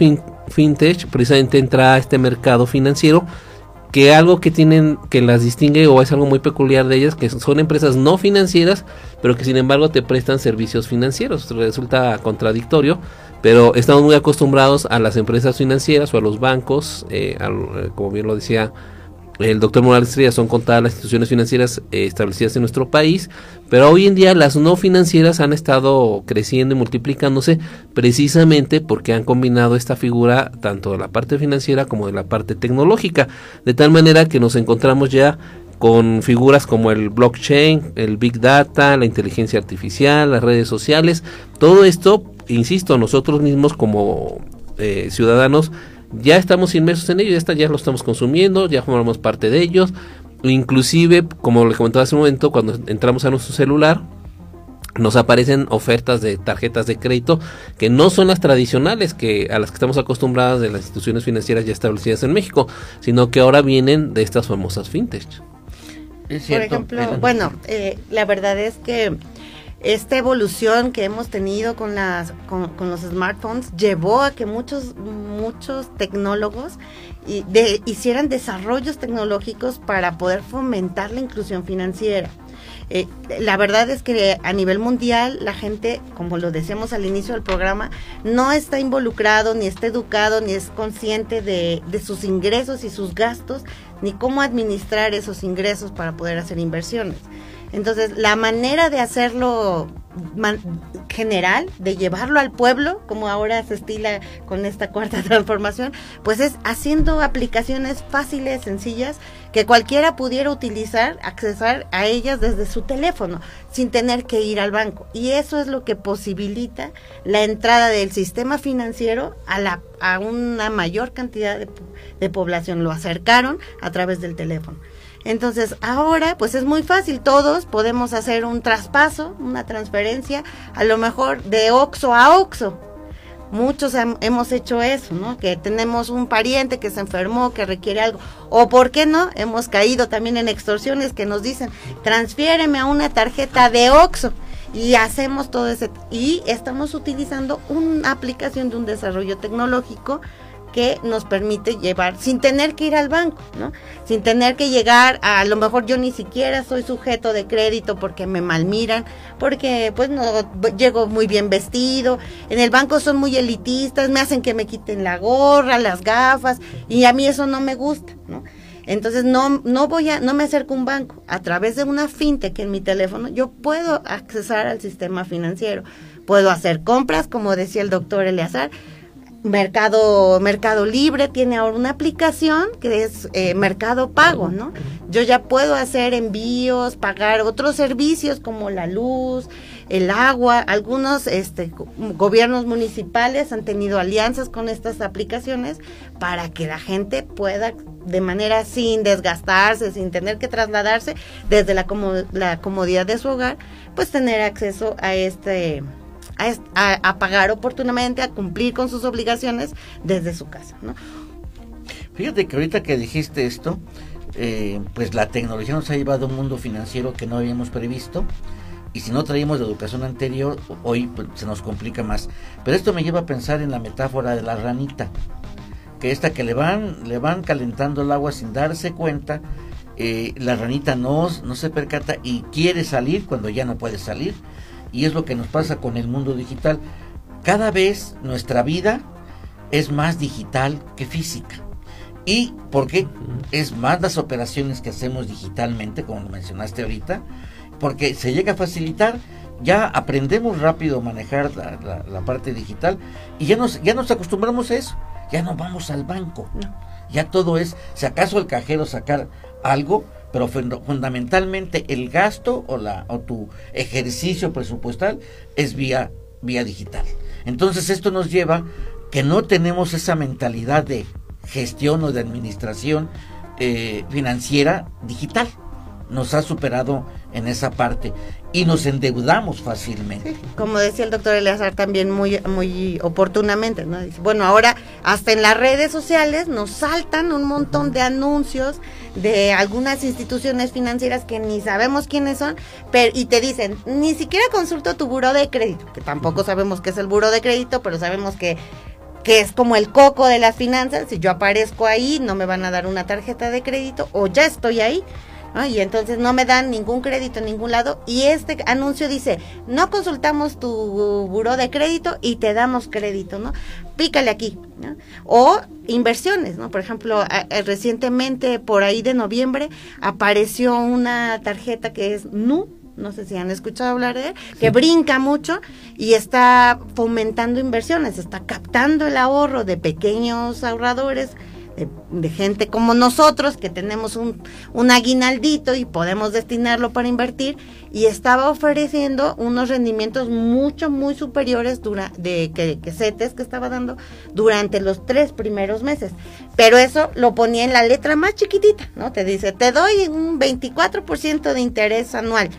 fintech precisamente entrar a este mercado financiero que algo que tienen que las distingue o es algo muy peculiar de ellas que son empresas no financieras pero que sin embargo te prestan servicios financieros. Resulta contradictorio pero estamos muy acostumbrados a las empresas financieras o a los bancos eh, eh, como bien lo decía el doctor Morales Estrella son contadas las instituciones financieras eh, establecidas en nuestro país, pero hoy en día las no financieras han estado creciendo y multiplicándose precisamente porque han combinado esta figura tanto de la parte financiera como de la parte tecnológica, de tal manera que nos encontramos ya con figuras como el blockchain, el big data, la inteligencia artificial, las redes sociales, todo esto, insisto, nosotros mismos como eh, ciudadanos ya estamos inmersos en ello, ya, está, ya lo estamos consumiendo, ya formamos parte de ellos. Inclusive, como le comentaba hace un momento, cuando entramos a nuestro celular, nos aparecen ofertas de tarjetas de crédito que no son las tradicionales que a las que estamos acostumbradas de las instituciones financieras ya establecidas en México, sino que ahora vienen de estas famosas fintech. Por ejemplo, bueno, eh, la verdad es que esta evolución que hemos tenido con, las, con, los smartphones llevó a que muchos, muchos tecnólogos hicieran desarrollos tecnológicos para poder fomentar la inclusión financiera. Eh, la verdad es que a nivel mundial la gente, como lo decíamos al inicio del programa, no está involucrado, ni está educado, ni es consciente de, de sus ingresos y sus gastos, ni cómo administrar esos ingresos para poder hacer inversiones. Entonces, la manera de hacerlo general, de llevarlo al pueblo, como ahora se estila con esta cuarta transformación, pues es haciendo aplicaciones fáciles, sencillas, que cualquiera pudiera utilizar, accesar a ellas desde su teléfono, sin tener que ir al banco. Y eso es lo que posibilita la entrada del sistema financiero a, la, a una mayor cantidad de, de población. Lo acercaron a través del teléfono. Entonces, ahora pues es muy fácil, todos podemos hacer un traspaso, una transferencia, a lo mejor de OXO a OXO. Muchos hemos hecho eso, ¿no? Que tenemos un pariente que se enfermó, que requiere algo. O, ¿por qué no? Hemos caído también en extorsiones que nos dicen, transfiéreme a una tarjeta de OXO y hacemos todo ese y estamos utilizando una aplicación de un desarrollo tecnológico que nos permite llevar sin tener que ir al banco, ¿no? Sin tener que llegar a, lo mejor yo ni siquiera soy sujeto de crédito porque me malmiran, porque pues no llego muy bien vestido, en el banco son muy elitistas, me hacen que me quiten la gorra, las gafas y a mí eso no me gusta, ¿no? Entonces no, no voy a, no me acerco a un banco. A través de una fintech en mi teléfono, yo puedo accesar al sistema financiero. Puedo hacer compras, como decía el doctor Eleazar, Mercado, Mercado Libre tiene ahora una aplicación que es eh, Mercado Pago, ¿no? Yo ya puedo hacer envíos, pagar otros servicios como la luz, el agua. Algunos este, gobiernos municipales han tenido alianzas con estas aplicaciones para que la gente pueda de manera sin desgastarse, sin tener que trasladarse desde la, la comodidad de su hogar, pues tener acceso a este a, pagar oportunamente, a cumplir con sus obligaciones desde su casa. ¿no? Fíjate que ahorita que dijiste esto, eh, pues la tecnología nos ha llevado a un mundo financiero que no habíamos previsto. Y si no traíamos de educación anterior, hoy pues, se nos complica más. Pero esto me lleva a pensar en la metáfora de la ranita. Que esta que le van, le van calentando el agua sin darse cuenta, eh, la ranita no, no se percata y quiere salir cuando ya no puede salir y es lo que nos pasa con el mundo digital. Cada vez nuestra vida es más digital que física. ¿Y por qué? Es más las operaciones que hacemos digitalmente, como lo mencionaste ahorita, porque se llega a facilitar, ya aprendemos rápido a manejar la, parte digital y ya nos, ya nos acostumbramos a eso, ya no vamos al banco, ya todo es, si acaso el cajero sacar algo, pero fundamentalmente el gasto o, la, o tu ejercicio presupuestal es vía, vía digital. Entonces esto nos lleva que no tenemos esa mentalidad de gestión o de administración eh, financiera digital. Nos ha superado en esa parte y nos endeudamos fácilmente. como decía el doctor Eleazar también muy, muy oportunamente, ¿no? bueno, ahora hasta en las redes sociales nos saltan un montón de anuncios de algunas instituciones financieras que ni sabemos quiénes son, pero, y te dicen, ni siquiera consulto tu buro de crédito, que tampoco sabemos qué es el buro de crédito, pero sabemos que que es como el coco de las finanzas, si yo aparezco ahí, no me van a dar una tarjeta de crédito o ya estoy ahí, y entonces no me dan ningún crédito en ningún lado. Y este anuncio dice, no consultamos tu buró de crédito y te damos crédito, ¿no? Pícale aquí. O inversiones, ¿no? Por ejemplo, recientemente, por ahí de noviembre, apareció una tarjeta que es NU, no sé si han escuchado hablar de él, que brinca mucho y está fomentando inversiones, está captando el ahorro de pequeños ahorradores de, gente como nosotros que tenemos un, un, aguinaldito y podemos destinarlo para invertir y estaba ofreciendo unos rendimientos mucho muy superiores dura, de que, que CETES que estaba dando durante los tres primeros meses. Pero eso lo ponía en la letra más chiquitita no te dice te doy un 24% de interés anual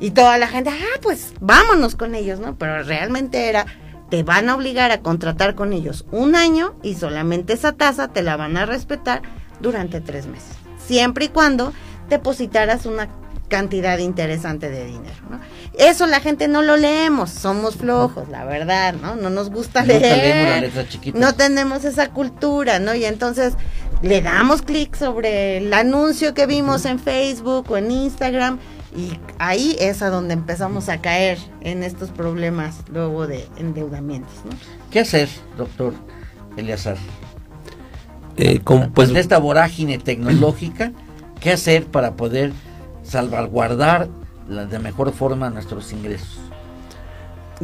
y toda la gente ah pues vámonos con ellos no pero realmente era te van a obligar a contratar con ellos un año y solamente esa tasa te la van a respetar durante tres meses, siempre y cuando depositaras una cantidad interesante de dinero. ¿no? Eso la gente no lo leemos, somos flojos, la verdad, ¿no? No nos gusta leer, no tenemos esa cultura, ¿no? Y entonces le damos clic sobre el anuncio que vimos en Facebook o en Instagram y ahí es a donde empezamos a caer en estos problemas luego de endeudamientos. ¿no? ¿Qué hacer, doctor Eleazar? Eh, con, pues, esta vorágine tecnológica, ¿qué hacer para poder salvaguardar de mejor forma nuestros ingresos?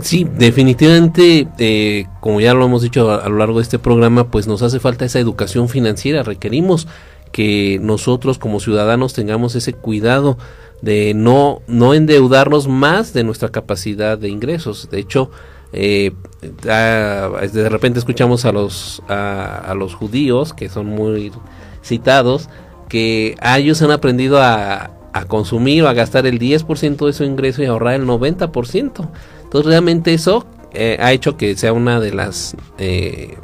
Sí, definitivamente, eh, como ya lo hemos dicho a, lo largo de este programa, pues nos hace falta esa educación financiera. Requerimos que nosotros como ciudadanos tengamos ese cuidado de no, no endeudarnos más de nuestra capacidad de ingresos. De hecho, eh, de repente escuchamos a los, a, los judíos, que son muy citados, que a ellos han aprendido a, a consumir o a gastar el 10% de su ingreso y ahorrar el 90%. Entonces realmente eso eh, ha hecho que sea una de las eh,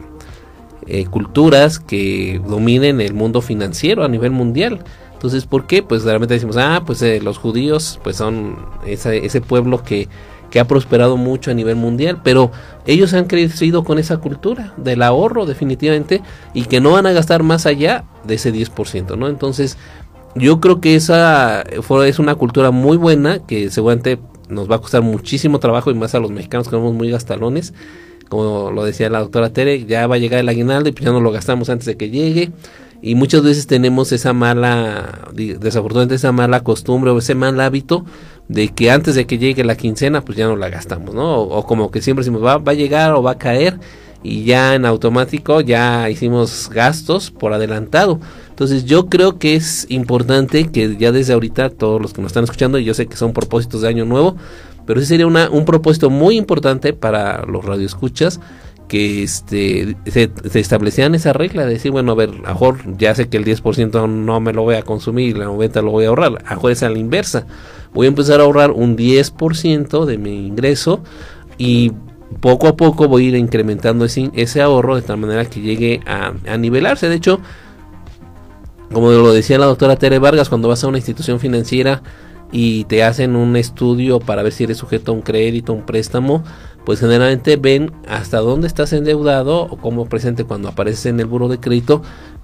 culturas que dominen el mundo financiero a nivel mundial. Entonces, ¿por qué? Pues realmente decimos, ah, pues eh, los judíos pues son ese, ese pueblo que, que ha prosperado mucho a nivel mundial, pero ellos han crecido con esa cultura del ahorro definitivamente y que no van a gastar más allá de ese 10%, ¿no? Entonces, yo creo que esa es una cultura muy buena que seguramente nos va a costar muchísimo trabajo y más a los mexicanos que somos muy gastalones. Como lo decía la doctora Tere, ya va a llegar el aguinaldo y pues ya no lo gastamos antes de que llegue. Y muchas veces tenemos esa mala, desafortunadamente esa mala costumbre o ese mal hábito de que antes de que llegue la quincena pues ya no la gastamos, ¿no? O, como que siempre decimos va, va a llegar o va a caer y ya en automático ya hicimos gastos por adelantado. Entonces yo creo que es importante que ya desde ahorita todos los que nos están escuchando, y yo sé que son propósitos de año nuevo, pero ese sería una, un propósito muy importante para los radioescuchas que este, se, establecían esa regla de decir, bueno, a ver, mejor ya sé que el 10% no me lo voy a consumir, la 90% lo voy a ahorrar, a mejor es a la inversa. Voy a empezar a ahorrar un 10% de mi ingreso y poco a poco voy a ir incrementando ese, ese ahorro de tal manera que llegue a, a nivelarse. De hecho, como lo decía la doctora Tere Vargas, cuando vas a una institución financiera y te hacen un estudio para ver si eres sujeto a un crédito, un préstamo, pues generalmente ven hasta dónde estás endeudado o como presente cuando apareces en el buro de crédito,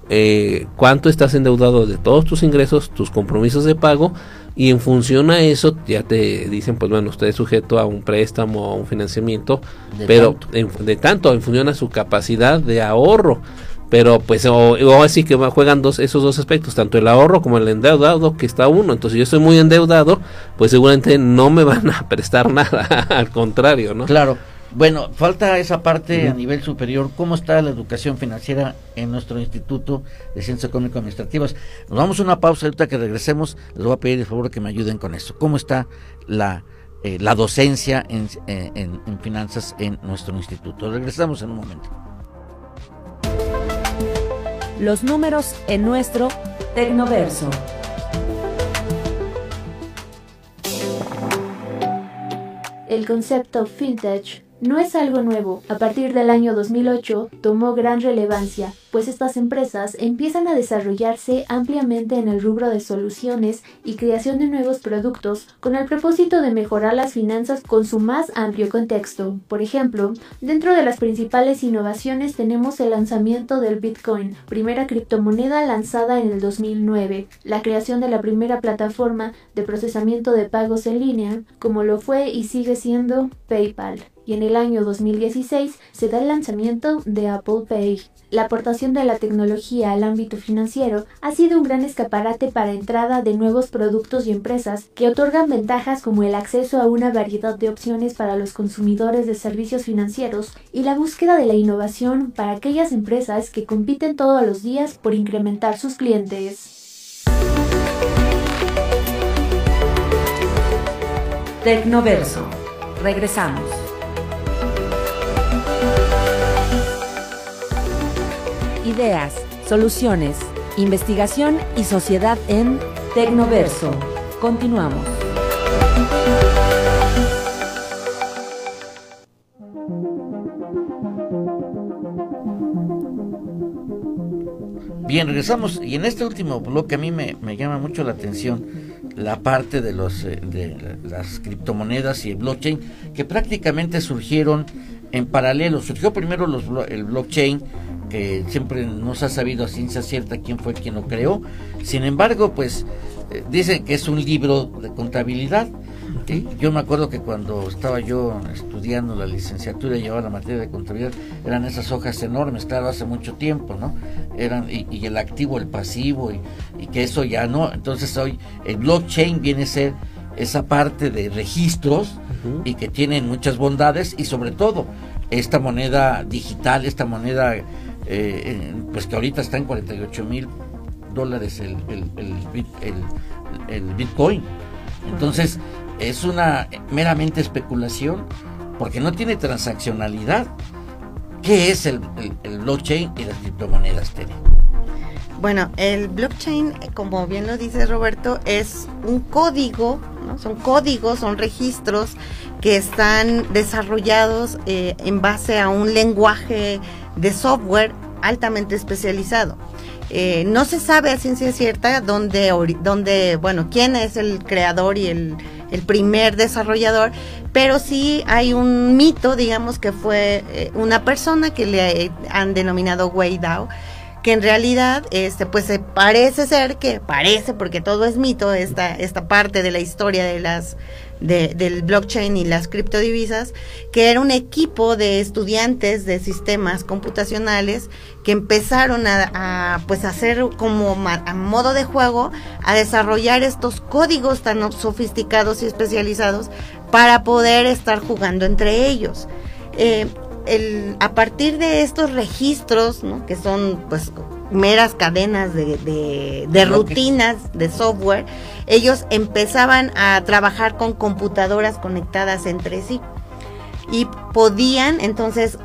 eh, cuánto estás endeudado de todos tus ingresos, tus compromisos de pago y en función a eso ya te dicen pues bueno usted es sujeto a un préstamo a un financiamiento pero de tanto en función a su capacidad de ahorro pero pues o, así que juegan dos esos dos aspectos tanto el ahorro como el endeudado que está uno. Entonces yo estoy muy endeudado pues seguramente no me van a prestar nada al contrario no claro. Bueno falta esa parte a nivel superior. Cómo está la educación financiera en nuestro instituto de ciencias económico administrativas nos vamos a una pausa ahorita que regresemos les voy a pedir el favor que me ayuden con eso cómo está la eh, la docencia en, eh, en, en finanzas en nuestro instituto regresamos en un momento los números en nuestro Tecnoverso. El concepto fintech no es algo nuevo. A partir del año 2008 tomó gran relevancia pues estas empresas empiezan a desarrollarse ampliamente en el rubro de soluciones y creación de nuevos productos con el propósito de mejorar las finanzas con su más amplio contexto. Por ejemplo, dentro de las principales innovaciones tenemos el lanzamiento del Bitcoin, primera criptomoneda lanzada en el 2009, la creación de la primera plataforma de procesamiento de pagos en línea, como lo fue y sigue siendo PayPal y en el año 2016 se da el lanzamiento de Apple Pay. La aportación de la tecnología al ámbito financiero ha sido un gran escaparate para entrada de nuevos productos y empresas que otorgan ventajas como el acceso a una variedad de opciones para los consumidores de servicios financieros y la búsqueda de la innovación para aquellas empresas que compiten todos los días por incrementar sus clientes. Tecnoverso. Regresamos. Ideas, soluciones, investigación y sociedad en Tecnoverso. Continuamos. Bien, regresamos y en este último bloque a mí me, llama mucho la atención la parte de los eh, las criptomonedas y el blockchain que prácticamente surgieron en paralelo. Surgió primero los, el blockchain que siempre no se ha sabido a ciencia cierta quién fue quien lo creó. Sin embargo, pues eh, dicen que es un libro de contabilidad. Yo me acuerdo que cuando estaba yo estudiando la licenciatura y llevaba la materia de contabilidad, eran esas hojas enormes, claro, hace mucho tiempo, ¿no? Eran, y, el activo, el pasivo, y, que eso ya no. Entonces hoy el blockchain viene a ser esa parte de registros y que tienen muchas bondades y sobre todo esta moneda digital, esta moneda eh, pues que ahorita está en 48 mil dólares el, el, Bitcoin. Entonces, es una meramente especulación porque no tiene transaccionalidad. ¿Qué es el, blockchain y las criptomonedas, Tere? Bueno, el blockchain, como bien lo dice Roberto, es un código, son códigos, son registros que están desarrollados eh, en base a un lenguaje de software altamente especializado. Eh, no se sabe a ciencia cierta dónde, dónde, bueno, quién es el creador y el, el primer desarrollador, pero sí hay un mito, digamos, que fue eh, una persona que le han denominado Wei Dao, que en realidad este pues parece ser que parece porque todo es mito esta esta parte de la historia de las del blockchain y las criptodivisas, que era un equipo de estudiantes de sistemas computacionales que empezaron a, pues hacer como a modo de juego a desarrollar estos códigos tan sofisticados y especializados para poder estar jugando entre ellos. Eh, el, a partir de estos registros, ¿no? que son pues meras cadenas de, de, rutinas de software, ellos empezaban a trabajar con computadoras conectadas entre sí y podían entonces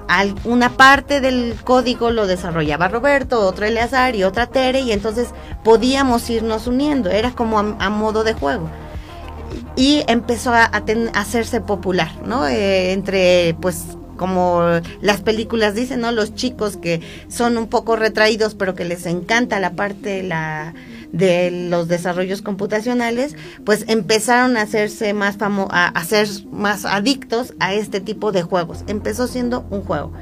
una parte del código lo desarrollaba Roberto, otro Eleazar y otra Tere y entonces podíamos irnos uniendo, era como a, modo de juego y empezó a, hacerse popular, ¿no? Eh, entre pues como las películas dicen, ¿no? Los chicos que son un poco retraídos, pero que les encanta la parte de los desarrollos computacionales, pues empezaron a hacerse más famo a, ser más adictos a este tipo de juegos. Empezó siendo un juego.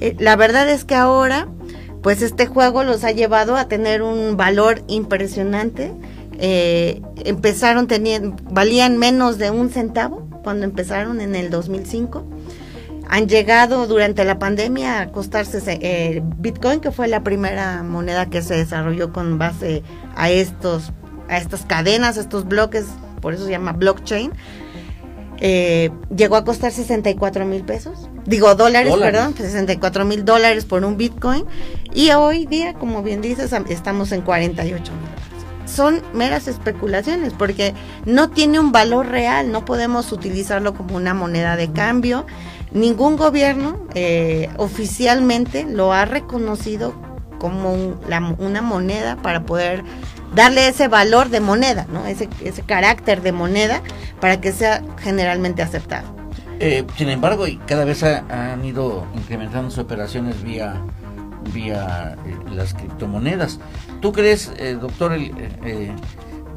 Eh, la verdad es que ahora, pues este juego los ha llevado a tener un valor impresionante. Eh, empezaron teniendo, valían menos de un centavo cuando empezaron en el 2005 han llegado durante la pandemia a costarse eh, Bitcoin, que fue la primera moneda que se desarrolló con base a estos, a estas cadenas, estos bloques, por eso se llama blockchain. Eh, llegó a costar 64 mil pesos, digo dólares, perdón, 64 mil dólares por un Bitcoin. Y hoy día, como bien dices, estamos en 48 mil son meras especulaciones porque no tiene un valor real, no podemos utilizarlo como una moneda de cambio Ningún gobierno eh, oficialmente lo ha reconocido como una moneda para poder darle ese valor de moneda, ¿no? ese, ese carácter de moneda para que sea generalmente aceptado. Eh, sin embargo, cada vez han ido incrementando sus operaciones vía, vía eh, las criptomonedas. ¿Tú crees, doctor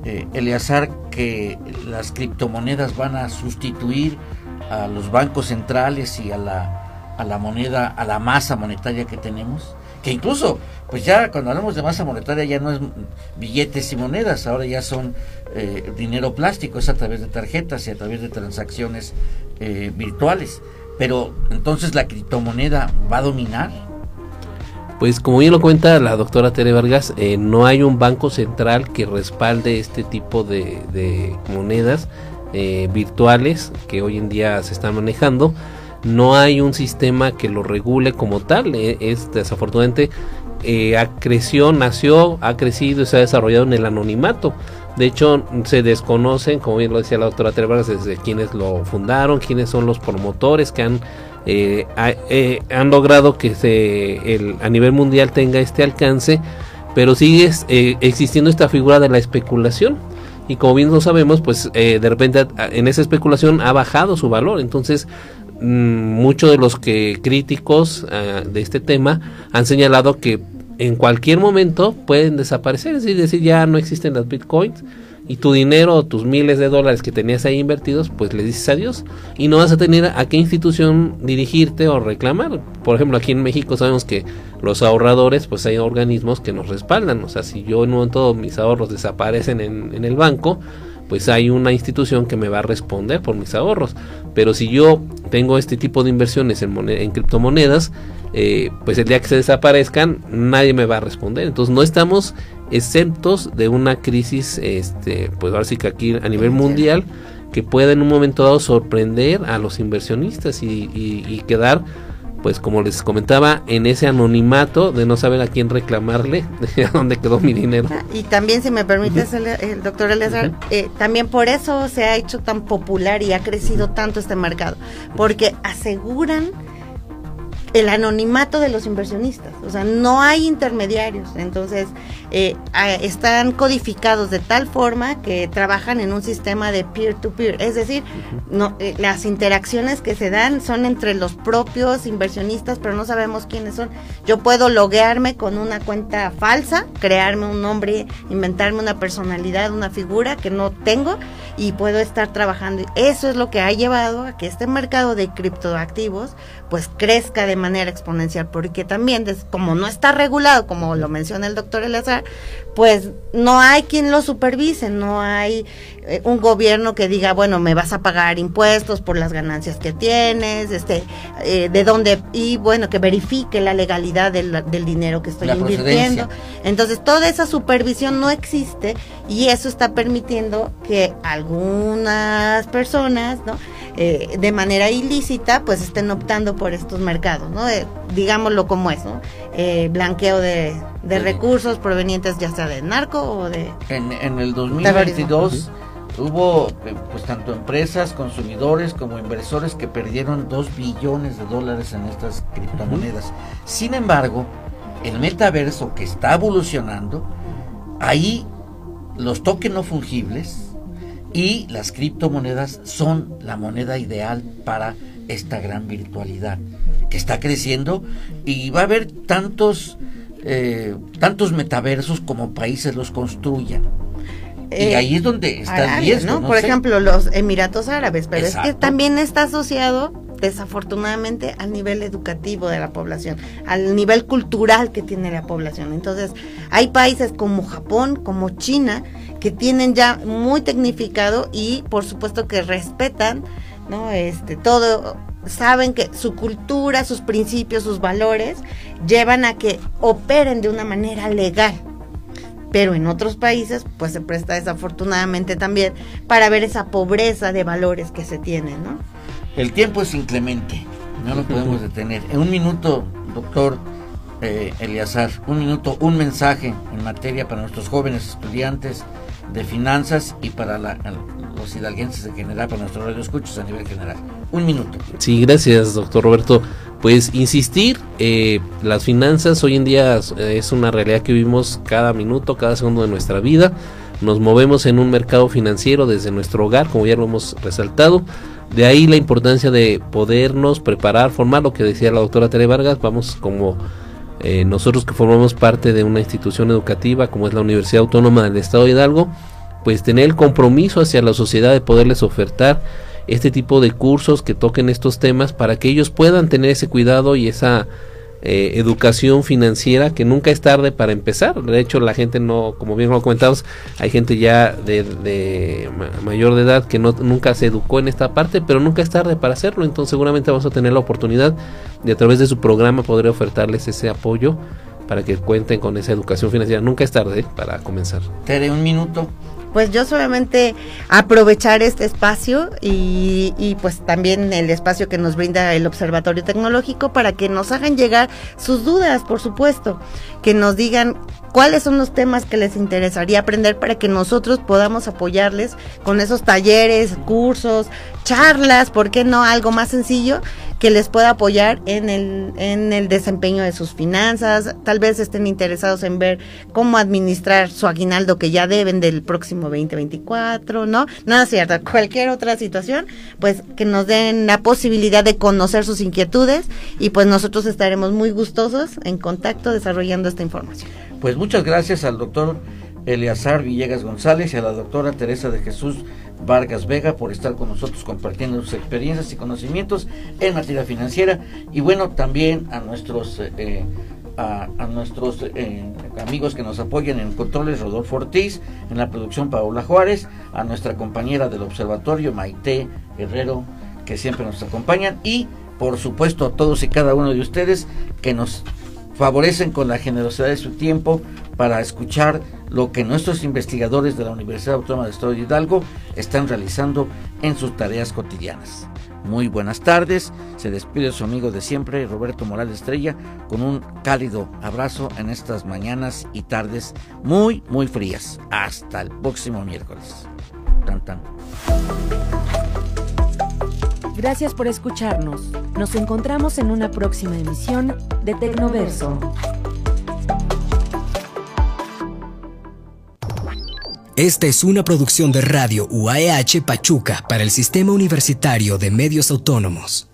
Eleazar, que las criptomonedas van a sustituir a los bancos centrales y a la, a la moneda, a la masa monetaria que tenemos, que incluso, pues ya cuando hablamos de masa monetaria ya no es billetes y monedas, ahora ya son eh, dinero plástico, es a través de tarjetas y a través de transacciones eh, virtuales. Pero entonces la criptomoneda va a dominar. Pues como bien lo cuenta la doctora Tere Vargas, eh, no hay un banco central que respalde este tipo de, de monedas eh, virtuales que hoy en día se están manejando. No hay un sistema que lo regule como tal. Eh, es desafortunadamente eh, creció, nació, ha crecido y se ha desarrollado en el anonimato. De hecho, se desconocen, como bien lo decía la doctora Trevaras, desde quienes lo fundaron, quiénes son los promotores que han, han logrado que se, el, a nivel mundial tenga este alcance, pero sigue existiendo esta figura de la especulación y como bien lo sabemos, pues eh, de repente en esa especulación ha bajado su valor. Entonces, mm, muchos de los que críticos ah, de este tema han señalado que en cualquier momento pueden desaparecer, es decir, ya no existen las bitcoins y tu dinero, tus miles de dólares que tenías ahí invertidos, pues le dices adiós y no vas a tener a qué institución dirigirte o reclamar. Por ejemplo, aquí en México sabemos que los ahorradores, pues hay organismos que nos respaldan. O sea, si yo en un momento mis ahorros desaparecen en, el banco, pues hay una institución que me va a responder por mis ahorros. Pero si yo tengo este tipo de inversiones en, en criptomonedas, eh, pues el día que se desaparezcan, nadie me va a responder. Entonces no estamos exentos de una crisis, este, pues ahora sí que aquí a nivel mundial, que pueda en un momento dado sorprender a los inversionistas y, quedar, pues como les comentaba, en ese anonimato de no saber a quién reclamarle, de dónde quedó mi dinero. Ah, y también, si me permites, el, doctor Eleazar, eh, también por eso se ha hecho tan popular y ha crecido tanto este mercado, porque aseguran el anonimato de los inversionistas, o sea, no hay intermediarios, entonces eh, están codificados de tal forma que trabajan en un sistema de peer-to-peer, es decir, no, eh, las interacciones que se dan son entre los propios inversionistas, pero no sabemos quiénes son. Yo puedo loguearme con una cuenta falsa, crearme un nombre, inventarme una personalidad, una figura que no tengo y puedo estar trabajando. Eso es lo que ha llevado a que este mercado de criptoactivos pues crezca de manera exponencial, porque también como no está regulado, como lo menciona el doctor Eleazar, pues no hay quien lo supervise, no hay eh, un gobierno que diga, bueno, me vas a pagar impuestos por las ganancias que tienes, este, eh, de dónde, y bueno, que verifique la legalidad del, dinero que estoy invirtiendo. Entonces, toda esa supervisión no existe y eso está permitiendo que algunas personas, ¿no? Eh, de manera ilícita, pues estén optando por estos mercados, ¿no? digámoslo como es, ¿no? blanqueo de, recursos provenientes ya sea de narco o de... En, en el 2022 hubo eh, pues tanto empresas, consumidores como inversores que perdieron 2 billones de dólares en estas criptomonedas. Sin embargo, el metaverso que está evolucionando, ahí los tokens no fungibles y las criptomonedas son la moneda ideal para esta gran virtualidad que está creciendo y va a haber tantos eh, tantos metaversos como países los construyan y eh, ahí es donde está el ¿no? Por ejemplo, los Emiratos Árabes, pero es que también está asociado desafortunadamente al nivel educativo de la población, al nivel cultural que tiene la población. Entonces, hay países como Japón, como China, que tienen ya muy tecnificado y por supuesto que respetan, ¿no? Este, todo saben que su cultura, sus principios, sus valores llevan a que operen de una manera legal pero en otros países pues se presta desafortunadamente también para ver esa pobreza de valores que se tienen, ¿no? El tiempo es inclemente, no lo podemos detener. En un minuto, doctor eh, Eliazar, un minuto, un mensaje en materia para nuestros jóvenes estudiantes de finanzas y para los hidalguenses en general, para nuestros radioescuchos a nivel general. Un minuto. Sí, gracias, doctor Roberto pues insistir, eh, las finanzas hoy en día es una realidad que vivimos cada minuto, cada segundo de nuestra vida. Nos movemos en un mercado financiero desde nuestro hogar, como ya lo hemos resaltado. De ahí la importancia de podernos preparar, formar, lo que decía la doctora Tere Vargas, vamos como eh, nosotros que formamos parte de una institución educativa como es la Universidad Autónoma del Estado de Hidalgo, pues tener el compromiso hacia la sociedad de poderles ofertar este tipo de cursos que toquen estos temas para que ellos puedan tener ese cuidado y esa eh, educación financiera que nunca es tarde para empezar. De hecho, la gente no, como bien lo comentamos, hay gente ya de, mayor de edad que no, nunca se educó en esta parte, pero nunca es tarde para hacerlo. Entonces, seguramente vamos a tener la oportunidad de a través de su programa poder ofertarles ese apoyo para que cuenten con esa educación financiera. Nunca es tarde para comenzar. Tere, un minuto pues yo solamente aprovechar este espacio y, y, pues también el espacio que nos brinda el Observatorio Tecnológico para que nos hagan llegar sus dudas, por supuesto, que nos digan cuáles son los temas que les interesaría aprender para que nosotros podamos apoyarles con esos talleres, cursos, charlas, ¿por qué no algo más sencillo? Que les pueda apoyar en el, en el desempeño de sus finanzas, tal vez estén interesados en ver cómo administrar su aguinaldo que ya deben del próximo 2024, ¿no? Nada cierto, cualquier otra situación, pues que nos den la posibilidad de conocer sus inquietudes y pues nosotros estaremos muy gustosos en contacto desarrollando esta información. Pues muchas gracias al doctor Eleazar Villegas González y a la doctora Teresa de Jesús Vargas Vega por estar con nosotros compartiendo sus experiencias y conocimientos en materia financiera. Y bueno también a nuestros eh, a, nuestros eh, amigos que nos apoyan en controles Rodolfo Ortiz en la producción Paola Juárez a nuestra compañera del observatorio Maite Herrero que siempre nos acompañan. Y por supuesto a todos y cada uno de ustedes que nos favorecen con la generosidad de su tiempo para escuchar lo que nuestros investigadores de la Universidad Autónoma de Estado de Hidalgo están realizando en sus tareas cotidianas. Muy buenas tardes, se despide su amigo de siempre, Roberto Morales Estrella, con un cálido abrazo en estas mañanas y tardes muy, muy frías. Hasta el próximo miércoles. Tan, tan. Gracias por escucharnos. Nos encontramos en una próxima emisión de Tecnoverso. Esta es una producción de Radio UAEH Pachuca para el Sistema Universitario de Medios Autónomos.